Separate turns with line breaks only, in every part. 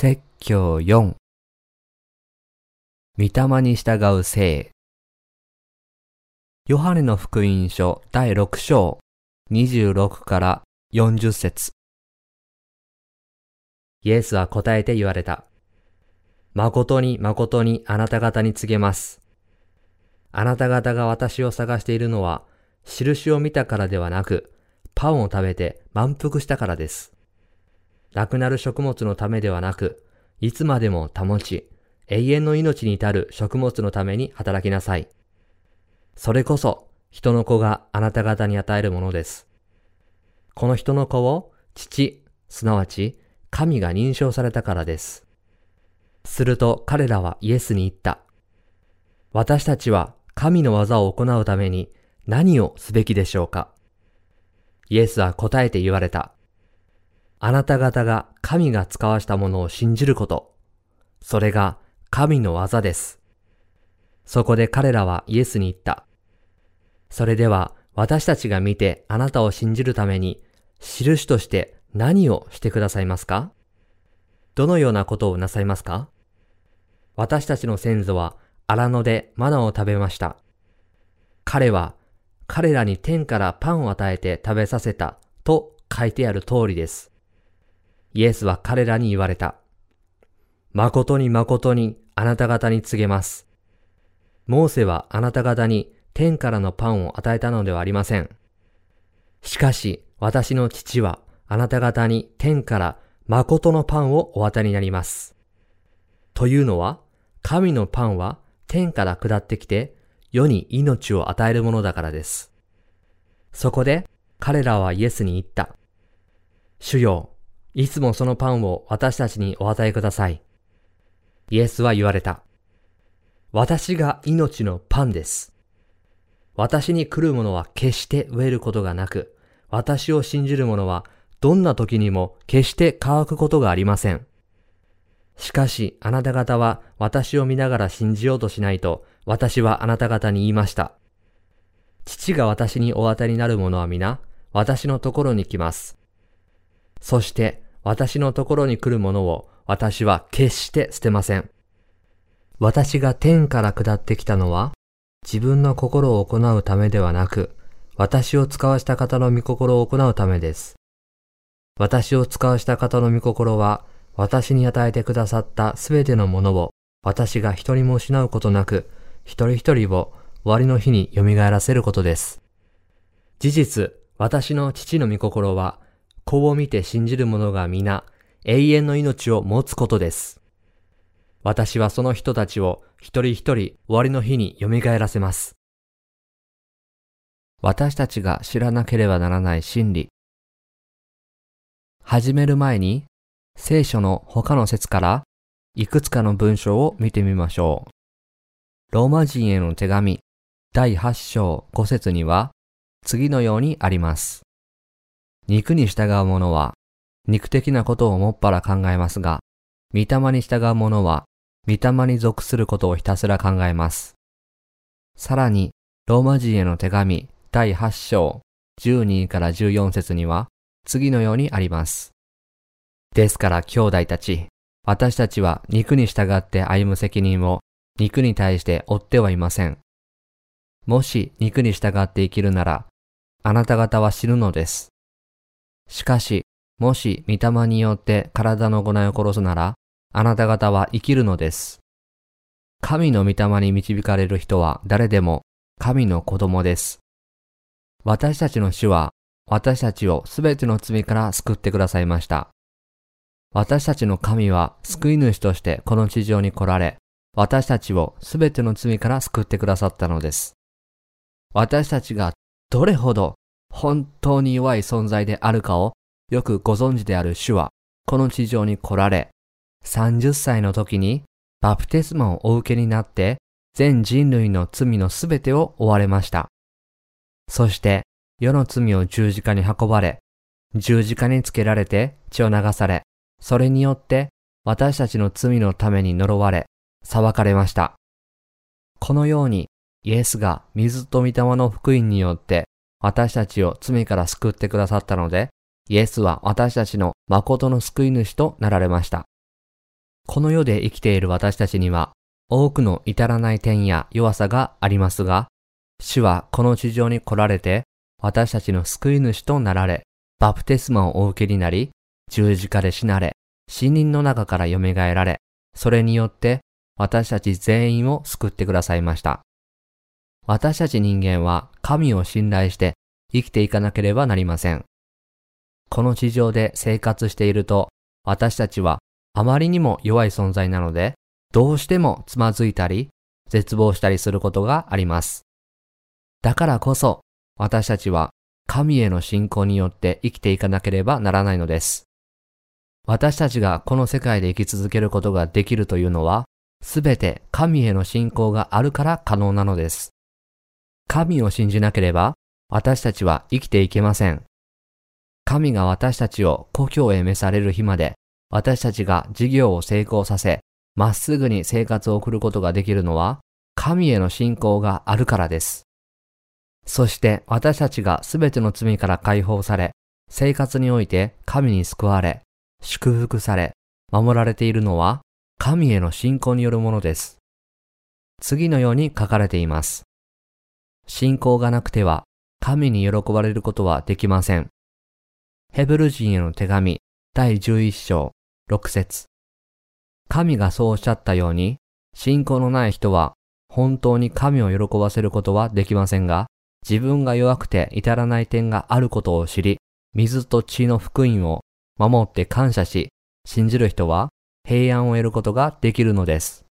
説教4御霊に従う聖ヨハネの福音書第6章26から40節イエスは答えて言われた。誠に誠にあなた方に告げます。あなた方が私を探しているのは、印を見たからではなく、パンを食べて満腹したからです。なくなる食物のためではなく、いつまでも保ち、永遠の命に至る食物のために働きなさい。それこそ、人の子があなた方に与えるものです。この人の子を、父、すなわち、神が認証されたからです。すると彼らはイエスに言った。私たちは神の技を行うために何をすべきでしょうかイエスは答えて言われた。あなた方が神が使わしたものを信じること。それが神の技です。そこで彼らはイエスに言った。それでは私たちが見てあなたを信じるために、印として何をしてくださいますか？どのようなことをなさいますか？私たちの先祖は荒野でマナを食べました。彼は彼らに天からパンを与えて食べさせたと書いてある通りです。イエスは彼らに言われた。誠に誠にあなた方に告げます。モーセはあなた方に天からのパンを与えたのではありません。しかし私の父はあなた方に天から誠のパンをお渡りになります。というのは、神のパンは天から下ってきて世に命を与えるものだからです。そこで彼らはイエスに言った。主よ、いつもそのパンを私たちにお与えください。イエスは言われた。私が命のパンです。私に来る者は決して飢えることがなく、私を信じる者はどんな時にも決して乾くことがありません。しかしあなた方は私を見ながら信じようとしないと私はあなた方に言いました。父が私にお当たりになる者は皆私のところに来ます。そして私のところに来るものを私は決して捨てません。私が天から下ってきたのは、自分の心を行うためではなく、私を使わした方の御心を行うためです。私を使わした方の御心は、私に与えてくださったすべてのものを、私が一人も失うことなく、一人一人を終わりの日に蘇らせることです。事実、私の父の御心は、子を見て信じる者が皆永遠の命を持つことです。私はその人たちを一人一人終わりの日に蘇らせます。私たちが知らなければならない真理。始める前に聖書の他の説からいくつかの文章を見てみましょう。ローマ人への手紙第8章5節には次のようにあります。肉に従う者は、肉的なことをもっぱら考えますが、御霊に従う者は、御霊に属することをひたすら考えます。さらに、ローマ人への手紙第8章12から14節には、次のようにあります。ですから兄弟たち、私たちは肉に従って歩む責任を肉に対して負ってはいません。もし肉に従って生きるなら、あなた方は死ぬのです。しかし、もし御霊によって体の行いを殺すなら、あなた方は生きるのです。神の御霊に導かれる人は誰でも神の子供です。私たちの主は私たちをすべての罪から救ってくださいました。私たちの神は救い主としてこの地上に来られ、私たちをすべての罪から救ってくださったのです。私たちがどれほど本当に弱い存在であるかをよくご存知である主は、この地上に来られ、30歳の時にバプテスマをお受けになって、全人類の罪のすべてを追われました。そして、世の罪を十字架に運ばれ、十字架につけられて血を流され、それによって私たちの罪のために呪われ、裁かれました。このように、イエスが水と御霊の福音によって私たちを罪から救ってくださったので、イエスは私たちの誠の救い主となられました。この世で生きている私たちには多くの至らない点や弱さがありますが、主はこの地上に来られて私たちの救い主となられ、バプテスマをお受けになり、十字架で死なれ、死人の中から蘇られ、それによって私たち全員を救ってくださいました。私たち人間は神を信頼して生きていかなければなりません。この地上で生活していると、私たちはあまりにも弱い存在なので、どうしてもつまずいたり、絶望したりすることがあります。だからこそ、私たちは神への信仰によって生きていかなければならないのです。私たちがこの世界で生き続けることができるというのは、すべて神への信仰があるから可能なのです。神を信じなければ、私たちは生きていけません。神が私たちを故郷へ召される日まで、私たちが事業を成功させ、まっすぐに生活を送ることができるのは、神への信仰があるからです。そして私たちがすべての罪から解放され、生活において神に救われ、祝福され、守られているのは、神への信仰によるものです。次のように書かれています。信仰がなくては、神に喜ばれることはできません。ヘブル人への手紙第11章6節神がそうおっしゃったように、信仰のない人は本当に神を喜ばせることはできませんが、自分が弱くて至らない点があることを知り、水と血の福音を守って感謝し、信じる人は平安を得ることができるのです。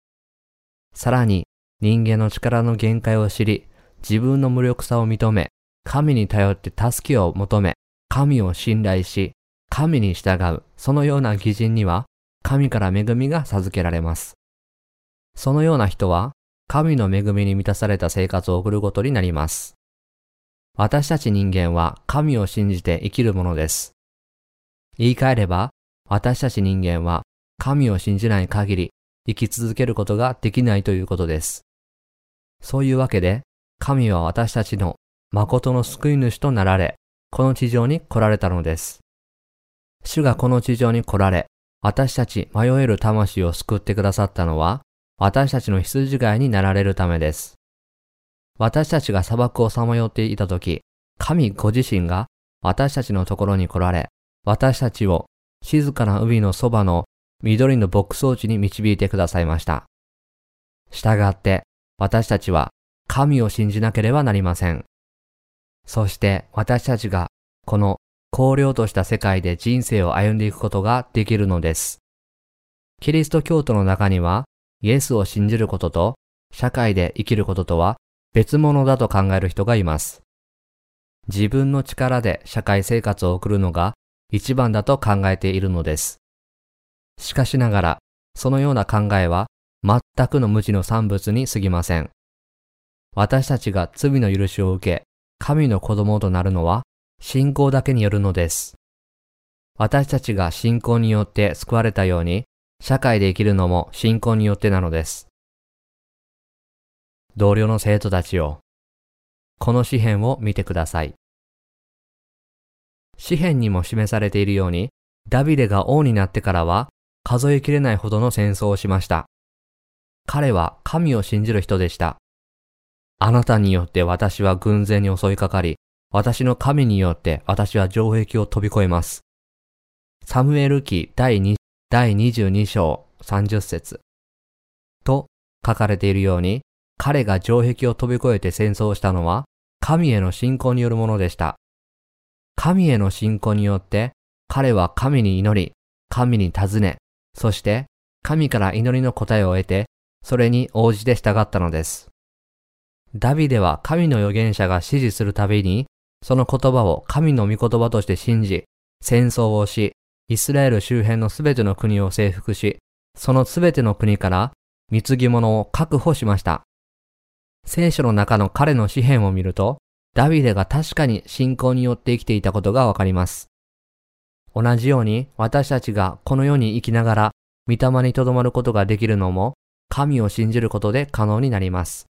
さらに、人間の力の限界を知り、自分の無力さを認め、神に頼って助けを求め、神を信頼し、神に従う、そのような義人には、神から恵みが授けられます。そのような人は、神の恵みに満たされた生活を送ることになります。私たち人間は神を信じて生きるものです。言い換えれば、私たち人間は神を信じない限り生き続けることができないということです。そういうわけで、神は私たちの誠の救い主となられ、この地上に来られたのです。主がこの地上に来られ、私たち迷える魂を救ってくださったのは、私たちの羊飼いになられるためです。私たちが砂漠をさまよっていたとき、神ご自身が私たちのところに来られ、私たちを静かな海のそばの緑の牧草地に導いてくださいました。したがって、私たちは神を信じなければなりません。そして私たちがこの荒涼とした世界で人生を歩んでいくことができるのです。キリスト教徒の中にはイエスを信じることと社会で生きることとは別物だと考える人がいます。自分の力で社会生活を送るのが一番だと考えているのです。しかしながら、そのような考えは全くの無知の産物に過ぎません。私たちが罪の許しを受け、神の子供となるのは信仰だけによるのです。私たちが信仰によって救われたように、社会で生きるのも信仰によってなのです。同僚の生徒たちを、この詩篇を見てください。詩篇にも示されているように、ダビデが王になってからは数えきれないほどの戦争をしました。彼は神を信じる人でした。あなたによって私は軍勢に襲いかかり、私の神によって私は城壁を飛び越えます。サムエル記第2第22章30節と書かれているように、彼が城壁を飛び越えて戦争したのは、神への信仰によるものでした。神への信仰によって、彼は神に祈り、神に尋ね、そして神から祈りの答えを得て、それに応じて従ったのです。ダビデは神の預言者が指示するたびに、その言葉を神の御言葉として信じ、戦争をし、イスラエル周辺のすべての国を征服し、そのすべての国から貢ぎ物を確保しました。聖書の中の彼の詩篇を見ると、ダビデが確かに信仰によって生きていたことがわかります。同じように私たちがこの世に生きながら、御霊にとどまることができるのも、神を信じることで可能になります。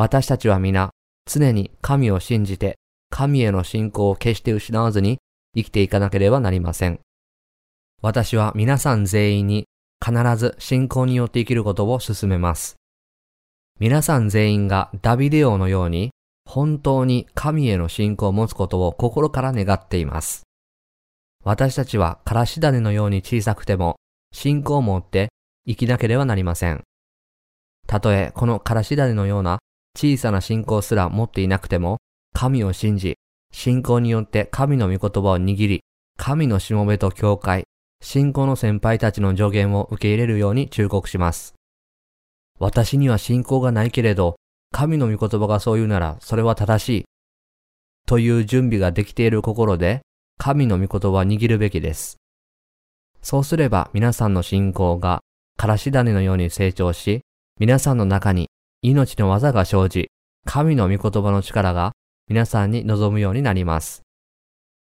私たちは皆、常に神を信じて、神への信仰を決して失わずに生きていかなければなりません。私は皆さん全員に必ず信仰によって生きることを進めます。皆さん全員がダビデ王のように本当に神への信仰を持つことを心から願っています。私たちはからし種のように小さくても信仰を持って生きなければなりません。たとえこのからし種のような小さな信仰すら持っていなくても、神を信じ、信仰によって神の御言葉を握り、神のしもべと教会、信仰の先輩たちの助言を受け入れるように忠告します。私には信仰がないけれど、神の御言葉がそう言うならそれは正しい。という準備ができている心で、神の御言葉を握るべきです。そうすれば皆さんの信仰がからし種のように成長し、皆さんの中に命の技が生じ、神の御言葉の力が皆さんに望むようになります。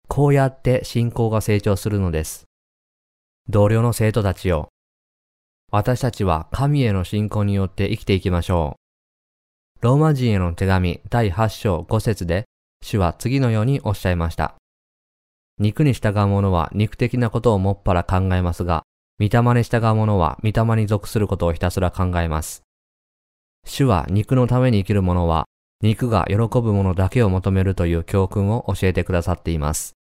こうやって信仰が成長するのです。同僚の生徒たちよ。私たちは神への信仰によって生きていきましょう。ローマ人への手紙第8章5節で、主は次のようにおっしゃいました。肉に従う者は肉的なことをもっぱら考えますが、御霊に従う者は御霊に属することをひたすら考えます。主は肉のために生きる者は、肉が喜ぶものだけを求めるという教訓を教えてくださっています。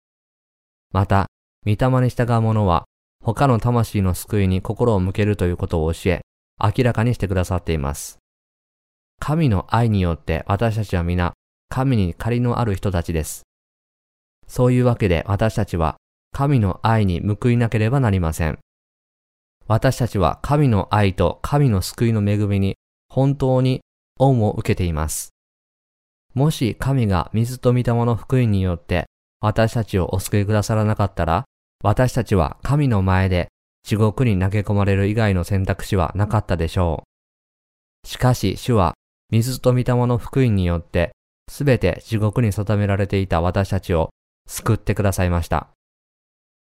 また、御霊に従う者は、他の魂の救いに心を向けるということを教え、明らかにしてくださっています。神の愛によって私たちは皆、神に借りのある人たちです。そういうわけで私たちは、神の愛に報いなければなりません。私たちは神の愛と神の救いの恵みに本当に恩を受けています。もし神が水と御霊の福音によって私たちをお救いくださらなかったら、私たちは神の前で地獄に投げ込まれる以外の選択肢はなかったでしょう。しかし主は水と御霊の福音によってすべて地獄に定められていた私たちを救ってくださいました。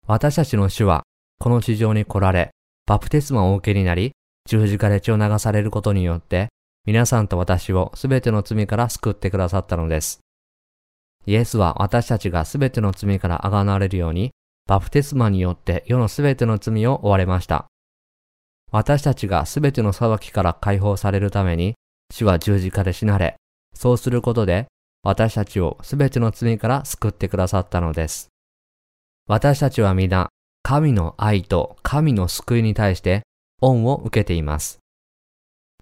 私たちの主はこの地上に来られ、バプテスマをお受けになり、十字架で血を流されることによって、皆さんと私をすべての罪から救ってくださったのです。イエスは私たちがすべての罪からあがなわれるように、バプテスマによって世のすべての罪を追われました。私たちがすべての裁きから解放されるために、死は十字架で死なれ、そうすることで、私たちをすべての罪から救ってくださったのです。私たちは皆、神の愛と神の救いに対して恩を受けています。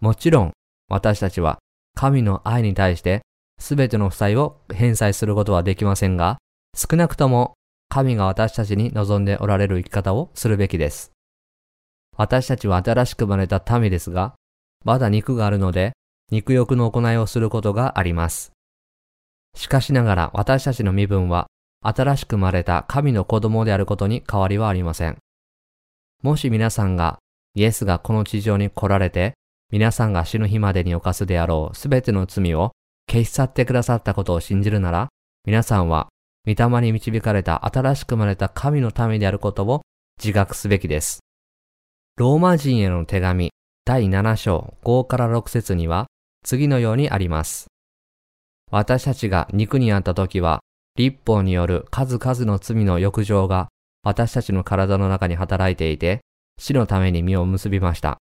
もちろん、私たちは神の愛に対して全ての負債を返済することはできませんが、少なくとも神が私たちに望んでおられる生き方をするべきです。私たちは新しく生まれた民ですが、まだ肉があるので、肉欲の行いをすることがあります。しかしながら私たちの身分は、新しく生まれた神の子供であることに変わりはありません。もし皆さんがイエスがこの地上に来られて、皆さんが死ぬ日までに犯すであろうすべての罪を消し去ってくださったことを信じるなら、皆さんは、御霊に導かれた新しく生まれた神の民であることを自覚すべきです。ローマ人への手紙第7章5から6節には次のようにあります。私たちが肉にあった時は、立法による数々の罪の欲情が私たちの体の中に働いていて、死のために実を結びました。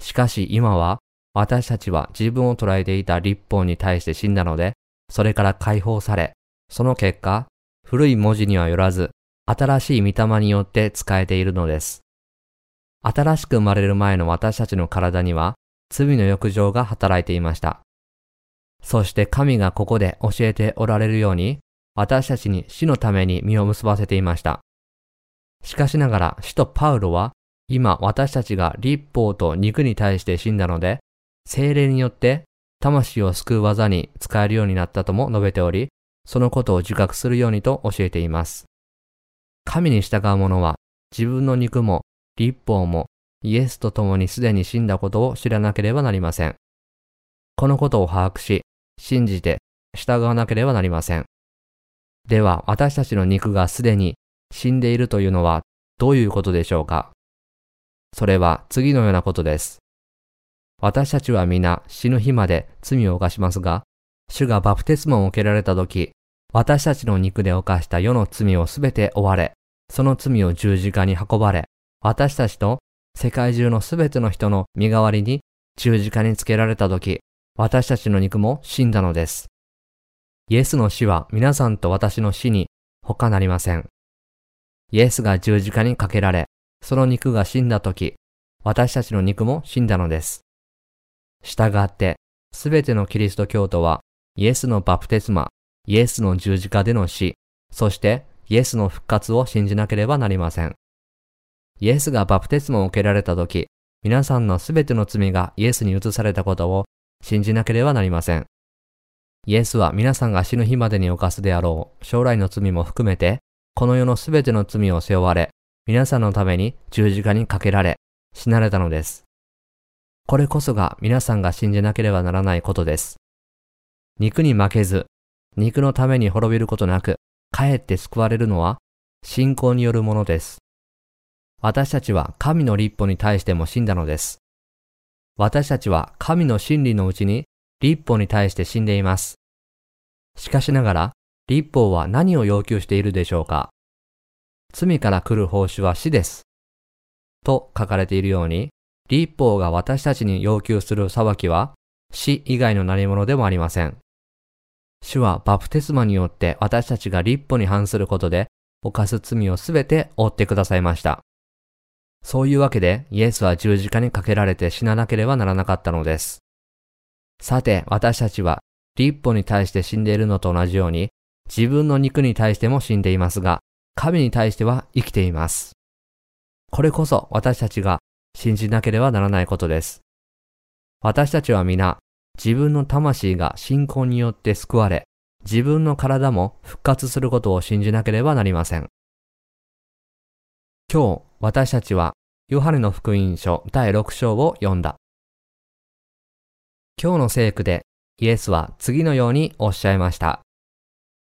しかし今は私たちは自分を捉えていた立法に対して死んだので、それから解放され、その結果、古い文字にはよらず、新しい御霊によって使えているのです。新しく生まれる前の私たちの体には、罪の欲情が働いていました。そして神がここで教えておられるように、私たちに死のために実を結ばせていました。しかしながら、使徒パウロは、今私たちが立法と肉に対して死んだので、精霊によって魂を救う技に使えるようになったとも述べており、そのことを自覚するようにと教えています。神に従う者は自分の肉も立法もイエスと共にすでに死んだことを知らなければなりません。このことを把握し、信じて従わなければなりません。では私たちの肉がすでに死んでいるというのはどういうことでしょうか？それは次のようなことです。私たちは皆死ぬ日まで罪を犯しますが、主がバプテスマを受けられた時、私たちの肉で犯した世の罪をすべて追われ、その罪を十字架に運ばれ、私たちと世界中のすべての人の身代わりに十字架につけられた時、私たちの肉も死んだのです。イエスの死は皆さんと私の死に他なりません。イエスが十字架にかけられ、その肉が死んだ時、私たちの肉も死んだのです。従って、すべてのキリスト教徒は、イエスのバプテスマ、イエスの十字架での死、そしてイエスの復活を信じなければなりません。イエスがバプテスマを受けられた時、皆さんのすべての罪がイエスに移されたことを信じなければなりません。イエスは皆さんが死ぬ日までに犯すであろう将来の罪も含めて、この世のすべての罪を背負われ、皆さんのために十字架にかけられ、死なれたのです。これこそが皆さんが信じなければならないことです。肉に負けず、肉のために滅びることなく、かえって救われるのは、信仰によるものです。私たちは神の立法に対しても死んだのです。私たちは神の真理のうちに立法に対して死んでいます。しかしながら、立法は何を要求しているでしょうか？罪から来る報酬は死です。と書かれているように、立法が私たちに要求する裁きは死以外の何者でもありません。主はバプテスマによって私たちが立法に反することで犯す罪をすべて負ってくださいました。そういうわけでイエスは十字架にかけられて死ななければならなかったのです。さて、私たちは立法に対して死んでいるのと同じように、自分の肉に対しても死んでいますが、神に対しては生きています。これこそ私たちが信じなければならないことです。私たちは皆、自分の魂が信仰によって救われ、自分の体も復活することを信じなければなりません。今日、私たちは、ヨハネの福音書第6章を読んだ。今日の聖句でイエスは次のようにおっしゃいました。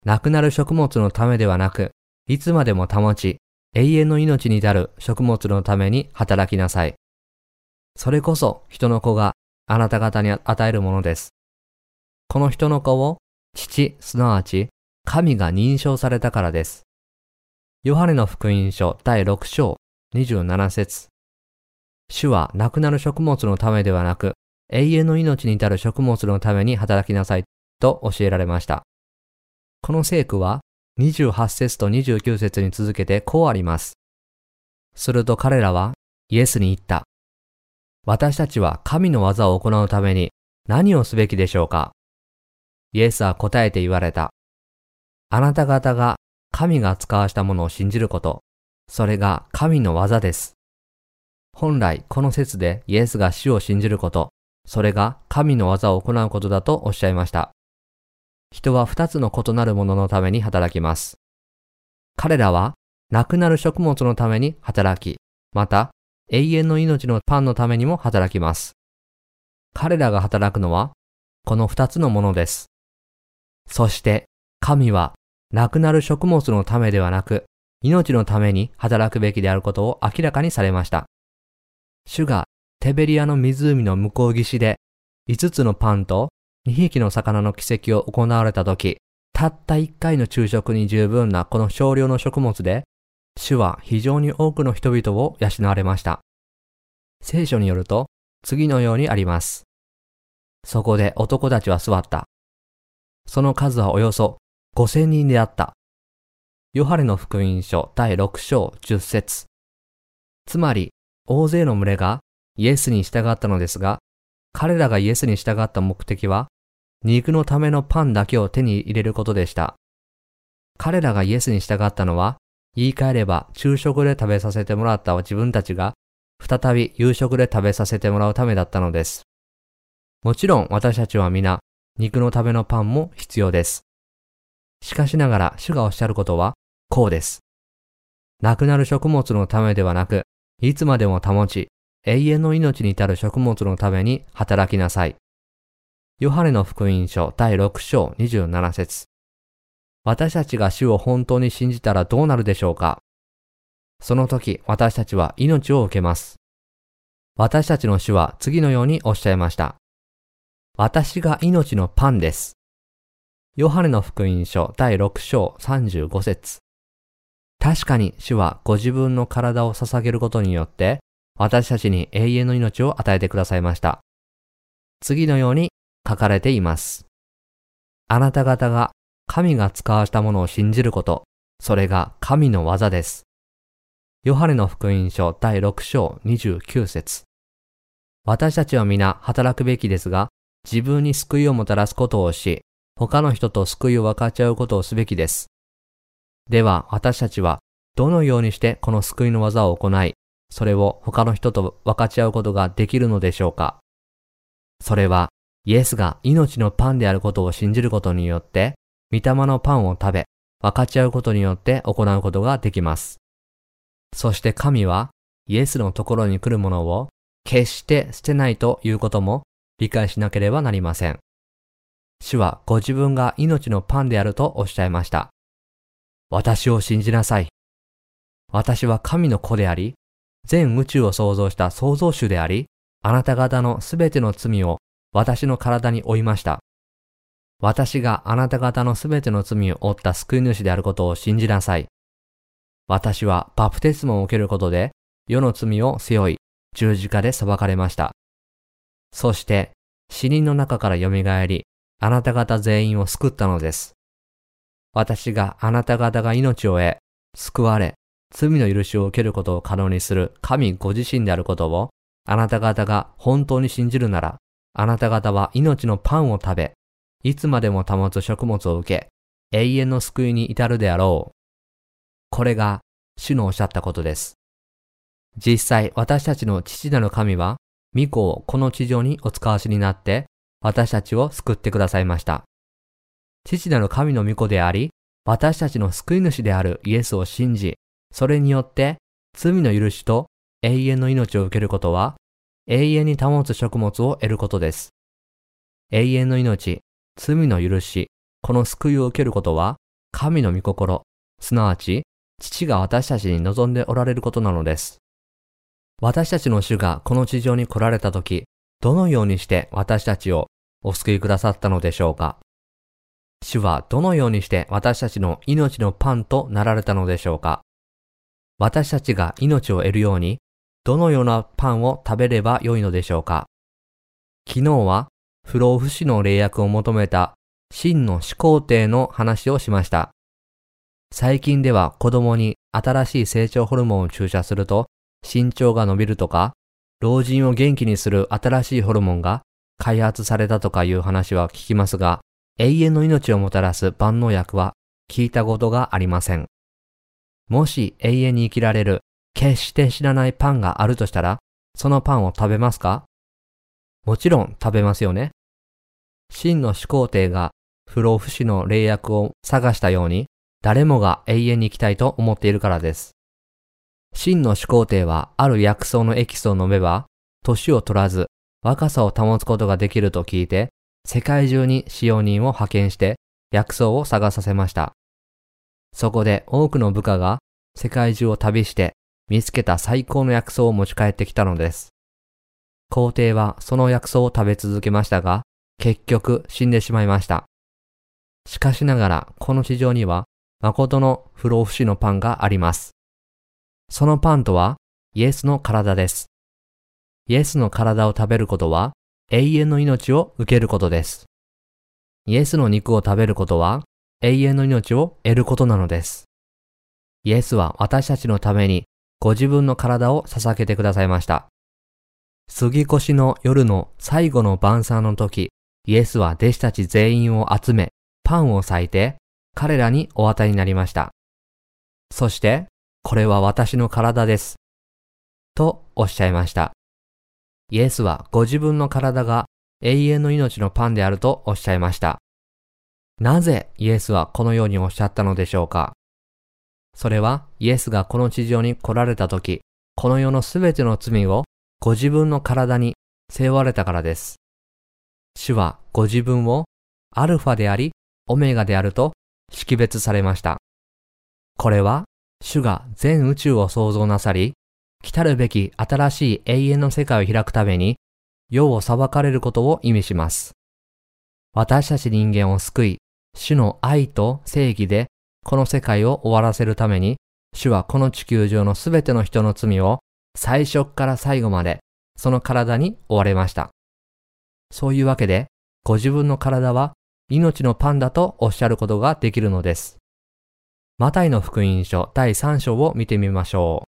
亡くなる食物のためではなく、いつまでも保ち、永遠の命に至る食物のために働きなさい。それこそ人の子があなた方に与えるものです。この人の子を父、すなわち神が認証されたからです。ヨハネの福音書第6章27節主は亡くなる食物のためではなく、永遠の命に至る食物のために働きなさいと教えられました。この聖句は28節と29節に続けてこうあります。すると彼らはイエスに言った。私たちは神の技を行うために何をすべきでしょうかイエスは答えて言われた。あなた方が神が使わしたものを信じること、それが神の技です。本来この説でイエスが死を信じること、それが神の技を行うことだとおっしゃいました。人は二つの異なるもののために働きます。彼らは、亡くなる食物のために働き、また、永遠の命のパンのためにも働きます。彼らが働くのは、この二つのものです。そして、神は、亡くなる食物のためではなく、命のために働くべきであることを明らかにされました。主がテベリアの湖の向こう岸で5つのパンと2匹の魚の奇跡を行われた時、たった1回の昼食に十分なこの少量の食物で、主は非常に多くの人々を養われました。聖書によると、次のようにあります。そこで男たちは座った。その数はおよそ5000人であった。ヨハネの福音書第6章10節つまり、大勢の群れがイエスに従ったのですが、彼らがイエスに従った目的は、肉のためのパンだけを手に入れることでした。彼らがイエスに従ったのは、言い換えれば昼食で食べさせてもらった自分たちが、再び夕食で食べさせてもらうためだったのです。もちろん私たちは皆、肉のためのパンも必要です。しかしながら主がおっしゃることは、こうです。亡くなる食物のためではなく、いつまでも保ち、永遠の命に至る食物のために働きなさい。ヨハネの福音書第6章27節私たちが主を本当に信じたらどうなるでしょうか？その時私たちは命を受けます。私たちの主は次のようにおっしゃいました。私が命のパンです。ヨハネの福音書第6章35節確かに主はご自分の体を捧げることによって私たちに永遠の命を与えてくださいました。次のように書かれています。あなた方が神が使わしたものを信じること、それが神の技です。ヨハネの福音書第6章29節私たちは皆働くべきですが、自分に救いをもたらすことをし、他の人と救いを分かち合うことをすべきです。では私たちはどのようにしてこの救いの技を行い、それを他の人と分かち合うことができるのでしょうかそれはイエスが命のパンであることを信じることによって、御霊のパンを食べ、分かち合うことによって行うことができます。そして神はイエスのところに来るものを決して捨てないということも理解しなければなりません。主はご自分が命のパンであるとおっしゃいました。私を信じなさい。私は神の子であり、全宇宙を創造した創造主であり、あなた方のすべての罪を私の体に負いました。私があなた方のすべての罪を負った救い主であることを信じなさい。私はバプテスモを受けることで世の罪を背負い十字架で裁かれました。そして死人の中から蘇り、あなた方全員を救ったのです。私があなた方が命を得、救われ、罪の許しを受けることを可能にする神ご自身であることを、あなた方が本当に信じるなら、あなた方は命のパンを食べ、いつまでも保つ食物を受け、永遠の救いに至るであろう。これが主のおっしゃったことです。実際私たちの父なる神は、御子をこの地上にお使わしになって、私たちを救ってくださいました。父なる神の御子であり、私たちの救い主であるイエスを信じ、それによって罪の許しと永遠の命を受けることは、永遠に保つ食物を得ることです。永遠の命、罪の許し、この救いを受けることは、神の御心、すなわち、父が私たちに望んでおられることなのです。私たちの主がこの地上に来られた時、どのようにして私たちをお救いくださったのでしょうか主はどのようにして私たちの命のパンとなられたのでしょうか私たちが命を得るように、どのようなパンを食べればよいのでしょうか？昨日は不老不死の霊薬を求めた真の始皇帝の話をしました。最近では子供に新しい成長ホルモンを注射すると身長が伸びるとか、老人を元気にする新しいホルモンが開発されたとかいう話は聞きますが、永遠の命をもたらす万能薬は聞いたことがありません。もし永遠に生きられる決して知らないパンがあるとしたら、そのパンを食べますか？もちろん食べますよね。真の始皇帝が不老不死の霊薬を探したように、誰もが永遠に生きたいと思っているからです。真の始皇帝はある薬草のエキスを飲めば、年を取らず若さを保つことができると聞いて、世界中に使用人を派遣して薬草を探させました。そこで多くの部下が世界中を旅して見つけた最高の薬草を持ち帰ってきたのです。皇帝はその薬草を食べ続けましたが、結局死んでしまいました。しかしながらこの地上には誠の不老不死のパンがあります。そのパンとはイエスの体です。イエスの体を食べることは永遠の命を受けることです。イエスの肉を食べることは永遠の命を得ることなのです。イエスは私たちのためにご自分の体を捧げてくださいました。杉越しの夜の最後の晩餐の時、イエスは弟子たち全員を集め、パンを裂いて、彼らにお与えになりました。そして、これは私の体です。とおっしゃいました。イエスはご自分の体が永遠の命のパンであるとおっしゃいました。なぜイエスはこのようにおっしゃったのでしょうかそれはイエスがこの地上に来られた時、この世のすべての罪をご自分の体に背負われたからです。主はご自分をアルファであり、オメガであると識別されました。これは主が全宇宙を創造なさり、来たるべき新しい永遠の世界を開くために、世を裁かれることを意味します。私たち人間を救い、主の愛と正義でこの世界を終わらせるために、主はこの地球上のすべての人の罪を最初から最後までその体に追われました。そういうわけで、ご自分の体は命のパンだとおっしゃることができるのです。マタイの福音書第3章を見てみましょう。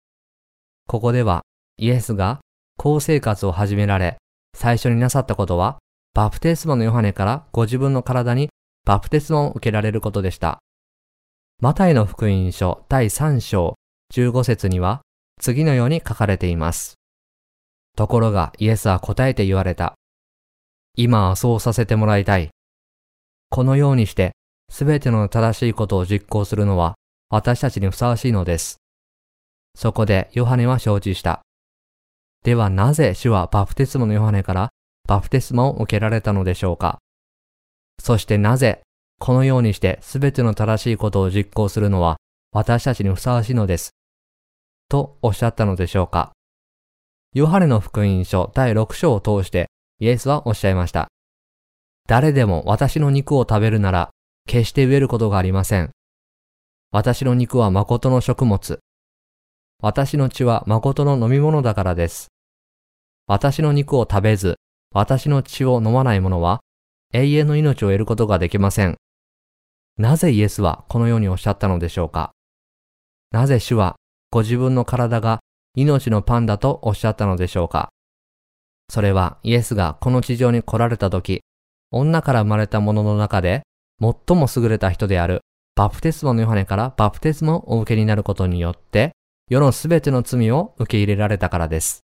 ここではイエスが公生活を始められ、最初になさったことは、バプテスマのヨハネからご自分の体にバプテスマを受けられることでした。マタイの福音書第3章15節には次のように書かれています。ところがイエスは答えて言われた。今はそうさせてもらいたい。このようにしてすべての正しいことを実行するのは私たちにふさわしいのです。そこでヨハネは承知した。ではなぜ主はバプテスマのヨハネからバプテスマを受けられたのでしょうかそしてなぜこのようにしてすべての正しいことを実行するのは私たちにふさわしいのです。とおっしゃったのでしょうかヨハネの福音書第6章を通してイエスはおっしゃいました。誰でも私の肉を食べるなら決して飢えることがありません。私の肉は誠の食物。私の血は誠の飲み物だからです。私の肉を食べず、私の血を飲まない者は永遠の命を得ることができません。なぜイエスはこのようにおっしゃったのでしょうか？なぜ主はご自分の体が命のパンだとおっしゃったのでしょうか？それはイエスがこの地上に来られた時、女から生まれた者の中で最も優れた人であるバプテスマのヨハネからバプテスマをお受けになることによって、世のすべての罪を受け入れられたからです。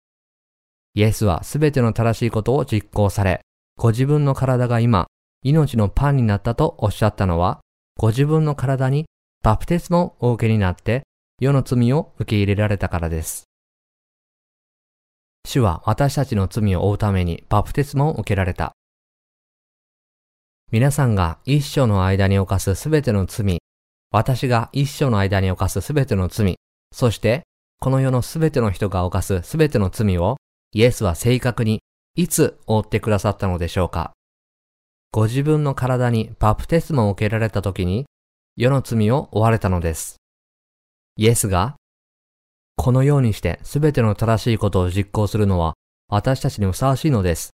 イエスはすべての正しいことを実行され、ご自分の体が今、命のパンになったとおっしゃったのは、ご自分の体にバプテスマをお受けになって、世の罪を受け入れられたからです。主は私たちの罪を負うためにバプテスマを受けられた。皆さんが一生の間に犯すすべての罪、私が一生の間に犯すすべての罪、そしてこの世のすべての人が犯すすべての罪をイエスは正確にいつ覆ってくださったのでしょうか？ご自分の体にバプテスマを受けられた時に世の罪を負われたのです。イエスがこのようにしてすべての正しいことを実行するのは私たちにふさわしいのです。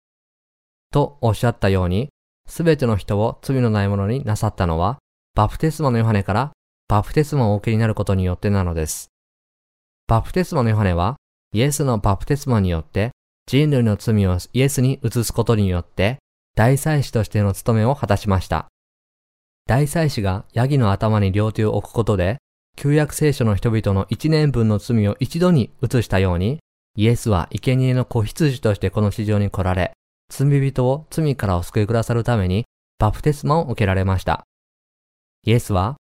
とおっしゃったように、すべての人を罪のないものになさったのは、バプテスマのヨハネからバプテスマをお受けになることによってなのです。バプテスマのヨハネは、イエスのバプテスマによって人類の罪をイエスに移すことによって、大祭司としての務めを果たしました。大祭司がヤギの頭に両手を置くことで、旧約聖書の人々の一年分の罪を一度に移したように、イエスは生贄の子羊としてこの市場に来られ、罪人を罪からお救いくださるためにバプテスマを受けられました。イエスは、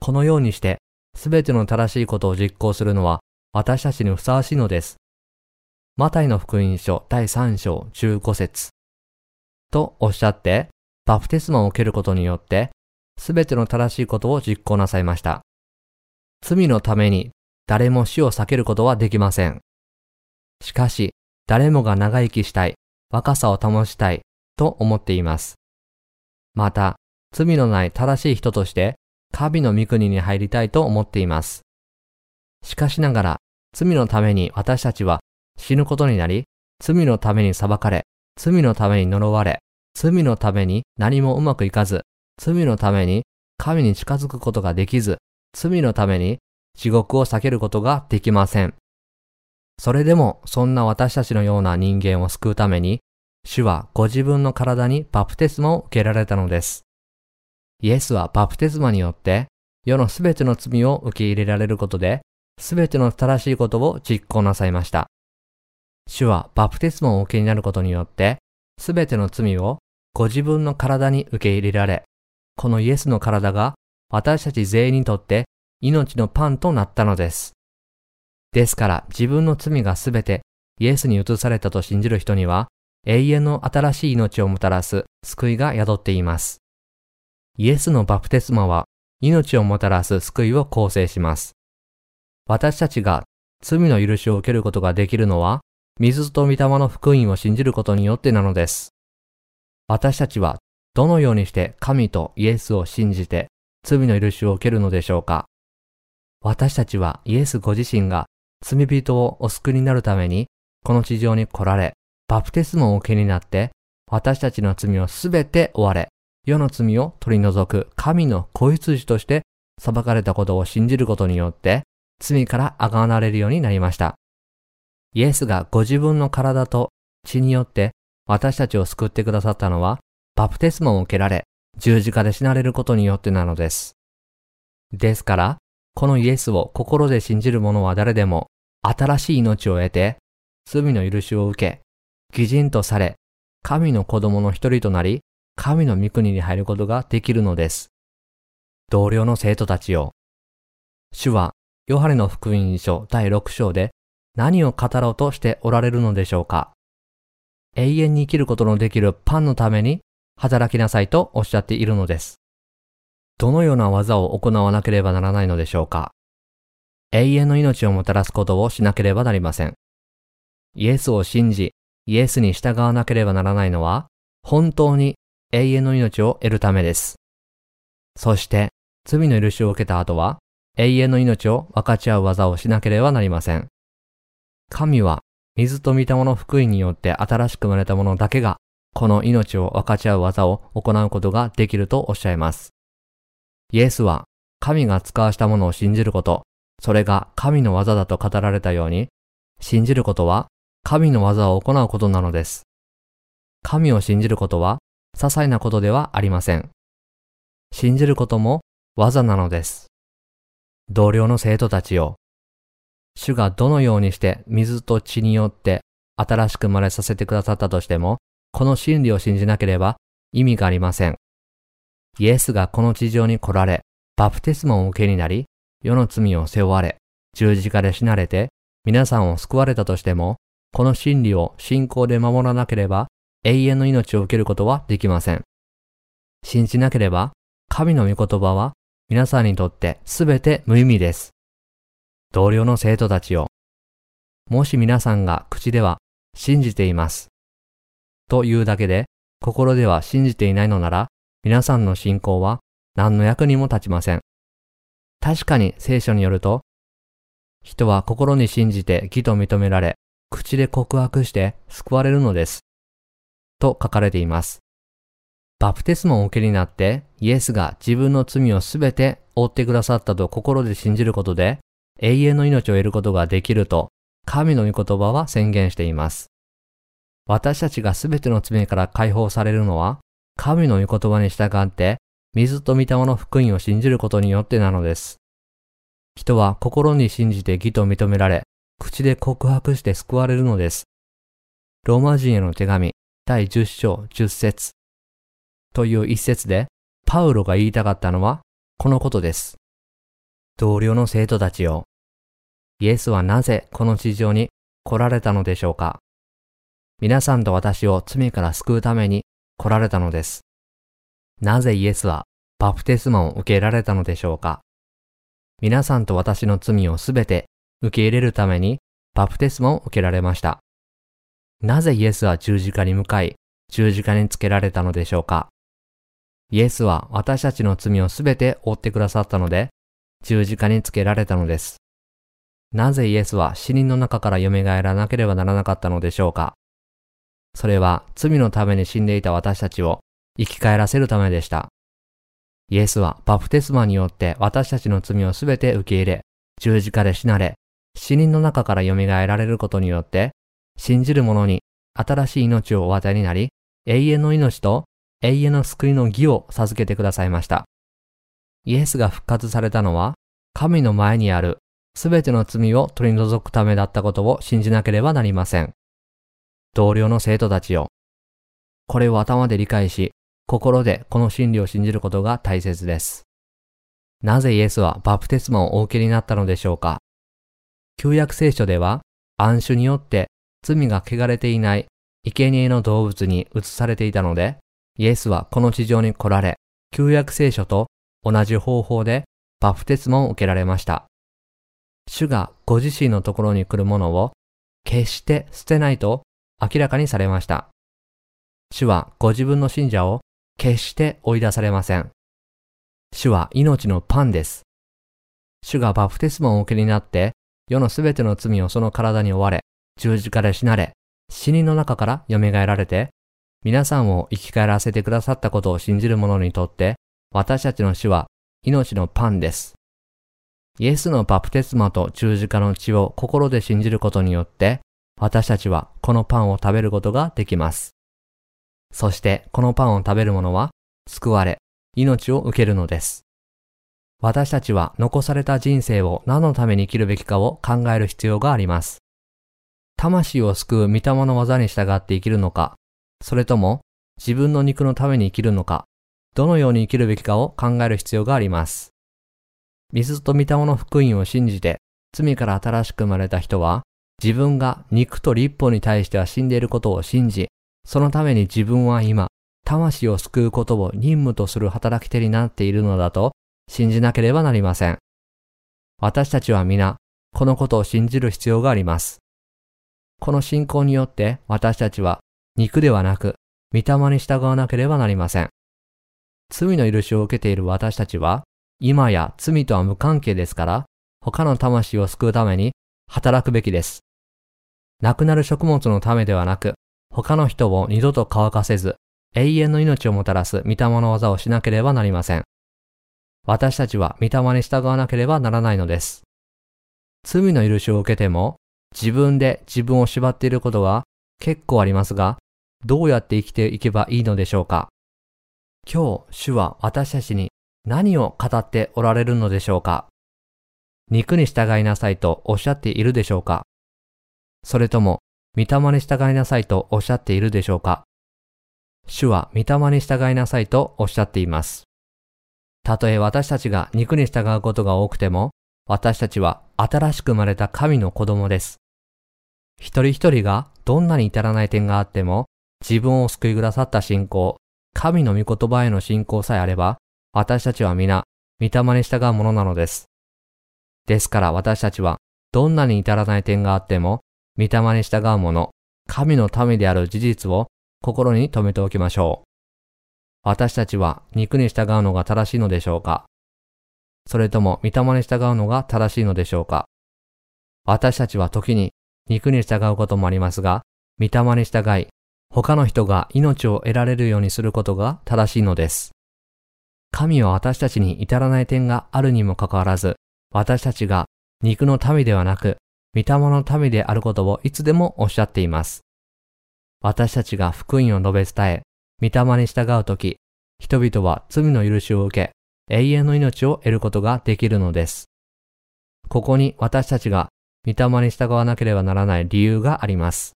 このようにしてすべての正しいことを実行するのは私たちにふさわしいのです。マタイの福音書第3章15節とおっしゃって、バプテスマを受けることによって、すべての正しいことを実行なさいました。罪のために誰も死を避けることはできません。しかし、誰もが長生きしたい、若さを保ちたいと思っています。また、罪のない正しい人として、神の御国に入りたいと思っています。しかしながら、罪のために私たちは死ぬことになり、罪のために裁かれ、罪のために呪われ、罪のために何もうまくいかず、罪のために神に近づくことができず、罪のために地獄を避けることができません。それでもそんな私たちのような人間を救うために、主はご自分の体にバプテスマを受けられたのです。イエスはバプテスマによって世のすべての罪を受け入れられることで、すべての正しいことを実行なさいました。主はバプテスマをお受けになることによって、すべての罪をご自分の体に受け入れられ、このイエスの体が私たち全員にとって命のパンとなったのです。ですから自分の罪がすべてイエスに移されたと信じる人には永遠の新しい命をもたらす救いが宿っています。イエスのバプテスマは命をもたらす救いを構成します。私たちが罪の許しを受けることができるのは水と御霊の福音を信じることによってなのです。私たちはどのようにして神とイエスを信じて罪の許しを受けるのでしょうか私たちはイエスご自身が罪人をお救いになるために、この地上に来られ、バプテスマを受けになって、私たちの罪をすべて追われ、世の罪を取り除く神の子羊として裁かれたことを信じることによって、罪からあがなれるようになりました。イエスがご自分の体と血によって私たちを救ってくださったのは、バプテスマを受けられ、十字架で死なれることによってなのです。ですから、このイエスを心で信じる者は誰でも、新しい命を得て、罪の許しを受け、義人とされ、神の子供の一人となり、神の御国に入ることができるのです。同僚の生徒たちよ。主は、ヨハネの福音書第6章で何を語ろうとしておられるのでしょうか？永遠に生きることのできるパンのために働きなさいとおっしゃっているのです。どのような技を行わなければならないのでしょうか？永遠の命をもたらすことをしなければなりません。イエスを信じ、イエスに従わなければならないのは、本当に永遠の命を得るためです。そして、罪の許しを受けた後は、永遠の命を分かち合う技をしなければなりません。神は、水と御霊の福音によって新しく生まれた者だけが、この命を分かち合う技を行うことができるとおっしゃいます。イエスは神が使わしたものを信じること、それが神の技だと語られたように、信じることは神の技を行うことなのです。神を信じることは些細なことではありません。信じることも技なのです。同僚の生徒たちよ。主がどのようにして水と血によって新しく生まれさせてくださったとしても、この真理を信じなければ意味がありません。イエスがこの地上に来られ、バプテスマを受けになり、世の罪を背負われ、十字架で死なれて、皆さんを救われたとしても、この真理を信仰で守らなければ、永遠の命を受けることはできません。信じなければ、神の御言葉は皆さんにとってすべて無意味です。同僚の生徒たちを、もし皆さんが口では信じています。というだけで、心では信じていないのなら、皆さんの信仰は何の役にも立ちません。確かに聖書によると、人は心に信じて義と認められ、口で告白して救われるのです。と書かれています。バプテスマを受けになってイエスが自分の罪をすべて負ってくださったと心で信じることで永遠の命を得ることができると神の御言葉は宣言しています。私たちがすべての罪から解放されるのは神の御言葉に従って、水と御霊の福音を信じることによってなのです。人は心に信じて義と認められ、口で告白して救われるのです。ローマ人への手紙第10章10節という一節で、パウロが言いたかったのはこのことです。同僚の生徒たちよ。イエスはなぜこの地上に来られたのでしょうか？皆さんと私を罪から救うために来られたのです。なぜイエスはバプテスマを受けられたのでしょうか？皆さんと私の罪をすべて受け入れるためにバプテスマを受けられました。なぜイエスは十字架に向かい十字架につけられたのでしょうか？イエスは私たちの罪をすべて負ってくださったので十字架につけられたのです。なぜイエスは死人の中から蘇らなければならなかったのでしょうか？それは罪のために死んでいた私たちを生き返らせるためでした。イエスはバプテスマによって私たちの罪をすべて受け入れ、十字架で死なれ、死人の中から蘇られることによって、信じる者に新しい命をお与えになり、永遠の命と永遠の救いの義を授けてくださいました。イエスが復活されたのは、神の前にあるすべての罪を取り除くためだったことを信じなければなりません。同僚の生徒たちよ。これを頭で理解し、心でこの真理を信じることが大切です。なぜイエスはバプテスマをお受けになったのでしょうか？旧約聖書では、暗種によって罪が汚れていない生贄の動物に移されていたので、イエスはこの地上に来られ、旧約聖書と同じ方法でバプテスマを受けられました。主がご自身のところに来るものを決して捨てないと明らかにされました。主はご自分の信者を決して追い出されません。主は命のパンです。主がバプテスマをお受けになって世のすべての罪をその体に追われ、十字架で死なれ、死人の中から蘇られて、皆さんを生き返らせてくださったことを信じる者にとって、私たちの死は命のパンです。イエスのバプテスマと十字架の血を心で信じることによって、私たちはこのパンを食べることができます。そしてこのパンを食べる者は救われ、命を受けるのです。私たちは残された人生を何のために生きるべきかを考える必要があります。魂を救う御霊の技に従って生きるのか、それとも自分の肉のために生きるのか、どのように生きるべきかを考える必要があります。水と御霊の福音を信じて罪から新しく生まれた人は、自分が肉と立法に対しては死んでいることを信じ、そのために自分は今、魂を救うことを任務とする働き手になっているのだと信じなければなりません。私たちは皆、このことを信じる必要があります。この信仰によって私たちは肉ではなく、御霊に従わなければなりません。罪の許しを受けている私たちは、今や罪とは無関係ですから、他の魂を救うために働くべきです。亡くなる食物のためではなく、他の人を二度と乾かせず、永遠の命をもたらす御霊の技をしなければなりません。私たちは御霊に従わなければならないのです。罪の許しを受けても、自分で自分を縛っていることが結構ありますが、どうやって生きていけばいいのでしょうか今日、主は私たちに何を語っておられるのでしょうか？肉に従いなさいとおっしゃっているでしょうか？それとも、御霊に従いなさいとおっしゃっているでしょうか？主は御霊に従いなさいとおっしゃっています。たとえ私たちが肉に従うことが多くても、私たちは新しく生まれた神の子供です。一人一人がどんなに至らない点があっても、自分を救いくださった信仰、神の御言葉への信仰さえあれば、私たちは皆、御霊に従うものなのです。ですから私たちは、どんなに至らない点があっても、御霊に従うもの、神の民である事実を心に留めておきましょう。私たちは肉に従うのが正しいのでしょうかそれとも御霊に従うのが正しいのでしょうか私たちは時に肉に従うこともありますが、御霊に従い、他の人が命を得られるようにすることが正しいのです。神は私たちに至らない点があるにもかかわらず、私たちが肉の民ではなく、御霊の民であることをいつでもおっしゃっています。私たちが福音を述べ伝え、御霊に従うとき、人々は罪の許しを受け、永遠の命を得ることができるのです。ここに私たちが御霊に従わなければならない理由があります。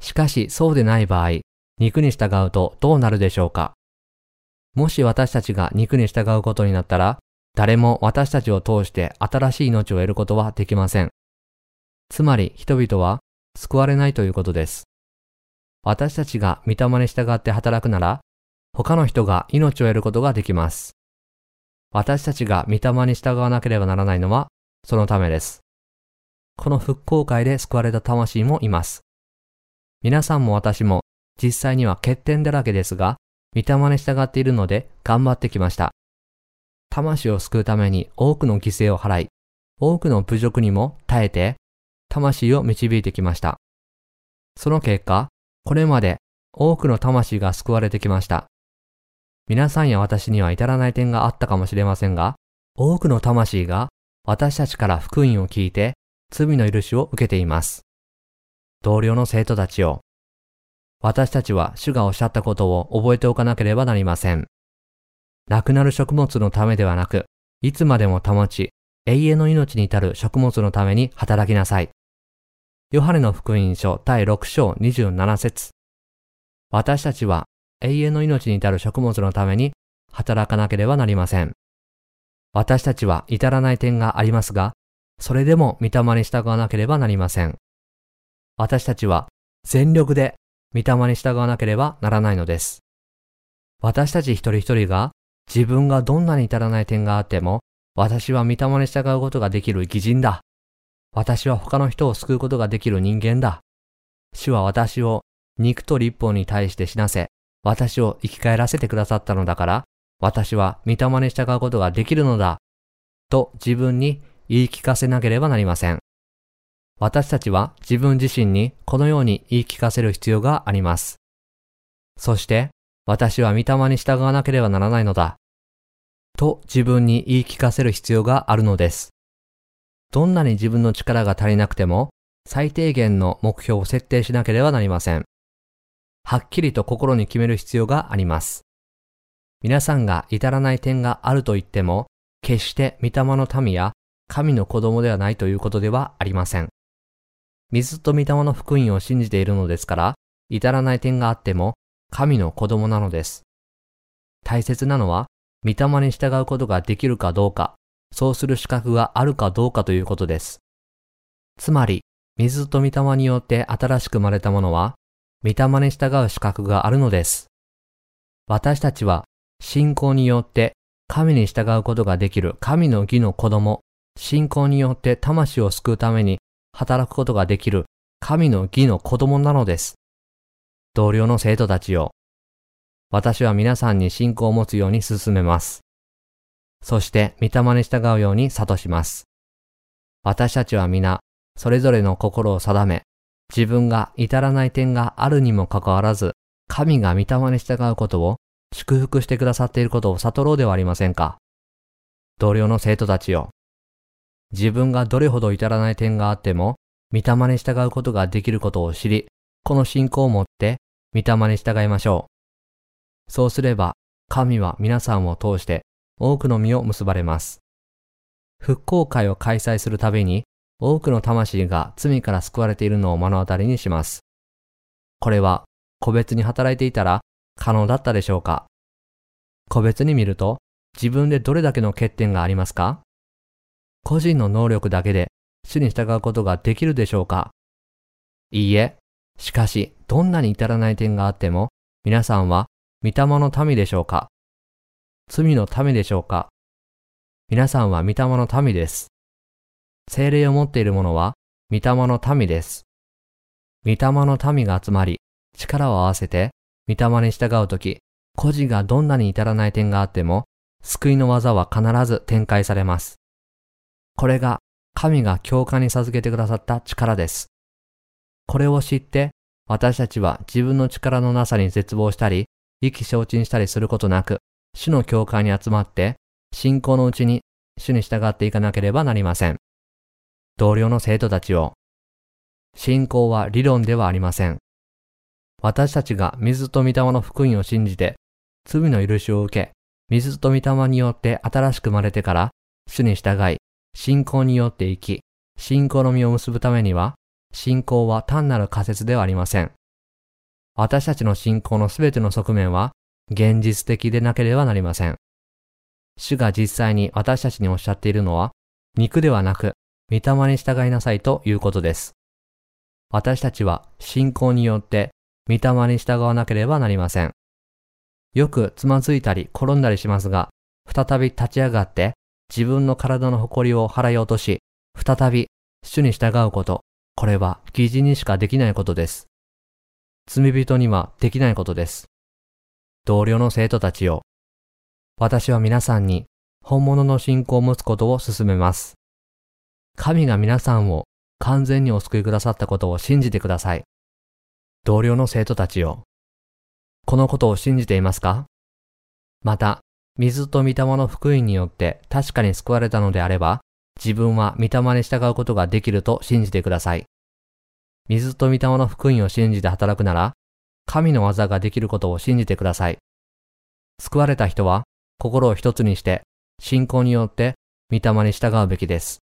しかしそうでない場合、肉に従うとどうなるでしょうか？もし私たちが肉に従うことになったら、誰も私たちを通して新しい命を得ることはできません。つまり人々は救われないということです。私たちが御霊に従って働くなら、他の人が命を得ることができます。私たちが御霊に従わなければならないのは、そのためです。この復興会で救われた魂もいます。皆さんも私も実際には欠点だらけですが、御霊に従っているので頑張ってきました。魂を救うために多くの犠牲を払い、多くの侮辱にも耐えて、魂を導いてきました。その結果、これまで多くの魂が救われてきました。皆さんや私には至らない点があったかもしれませんが、多くの魂が私たちから福音を聞いて罪の許しを受けています。同僚の生徒たちを、私たちは主がおっしゃったことを覚えておかなければなりません。亡くなる食物のためではなく、いつまでも保ち、永遠の命に至る食物のために働きなさい。ヨハネの福音書第6章27節私たちは永遠の命に至る食物のために働かなければなりません。私たちは至らない点がありますが、それでも御霊に従わなければなりません。私たちは全力で御霊に従わなければならないのです。私たち一人一人が自分がどんなに至らない点があっても、私は御霊に従うことができる偽人だ。私は他の人を救うことができる人間だ。主は私を肉と立法に対して死なせ、私を生き返らせてくださったのだから、私は御霊に従うことができるのだ。と自分に言い聞かせなければなりません。私たちは自分自身にこのように言い聞かせる必要があります。そして、私は御霊に従わなければならないのだ。と自分に言い聞かせる必要があるのです。どんなに自分の力が足りなくても、最低限の目標を設定しなければなりません。はっきりと心に決める必要があります。皆さんが至らない点があると言っても、決して御霊の民や神の子供ではないということではありません。水と御霊の福音を信じているのですから、至らない点があっても神の子供なのです。大切なのは、御霊に従うことができるかどうか、そうする資格があるかどうかということです。つまり、水と御霊によって新しく生まれたものは、御霊に従う資格があるのです。私たちは、信仰によって神に従うことができる神の義の子供、信仰によって魂を救うために働くことができる神の義の子供なのです。同僚の生徒たちよ。私は皆さんに信仰を持つように進めます。そして、御霊に従うように諭します。私たちは皆、それぞれの心を定め、自分が至らない点があるにもかかわらず、神が御霊に従うことを祝福してくださっていることを悟ろうではありませんか。同僚の生徒たちよ。自分がどれほど至らない点があっても、御霊に従うことができることを知り、この信仰を持って御霊に従いましょう。そうすれば、神は皆さんを通して多くの実を結ばれます。復興会を開催するたびに、多くの魂が罪から救われているのを目の当たりにします。これは、個別に働いていたら可能だったでしょうか？個別に見ると、自分でどれだけの欠点がありますか？個人の能力だけで主に従うことができるでしょうか？いいえ、しかし、どんなに至らない点があっても、皆さんは、御霊の民でしょうか？罪の民でしょうか？皆さんは御霊の民です。精霊を持っている者は、御霊の民です。御霊の民が集まり、力を合わせて、御霊に従うとき、孤児がどんなに至らない点があっても、救いの技は必ず展開されます。これが神が教会に授けてくださった力です。これを知って、私たちは自分の力のなさに絶望したり、意気消沈したりすることなく、主の教会に集まって、信仰のうちに主に従っていかなければなりません。同僚の生徒たちを、信仰は理論ではありません。私たちが水と御霊の福音を信じて、罪の許しを受け、水と御霊によって新しく生まれてから、主に従い、信仰によって生き、信仰の実を結ぶためには、信仰は単なる仮説ではありません。私たちの信仰のすべての側面は現実的でなければなりません。主が実際に私たちにおっしゃっているのは、肉ではなく、御霊に従いなさいということです。私たちは信仰によって御霊に従わなければなりません。よくつまずいたり転んだりしますが、再び立ち上がって自分の体の誇りを払い落とし、再び主に従うこと、これは疑似にしかできないことです。罪人にはできないことです。同僚の生徒たちよ。私は皆さんに本物の信仰を持つことを勧めます。神が皆さんを完全にお救いくださったことを信じてください。同僚の生徒たちよ。このことを信じていますか？また、水と御霊の福音によって確かに救われたのであれば、自分は御霊に従うことができると信じてください。水と御霊の福音を信じて働くなら、神の技ができることを信じてください。救われた人は心を一つにして、信仰によって御霊に従うべきです。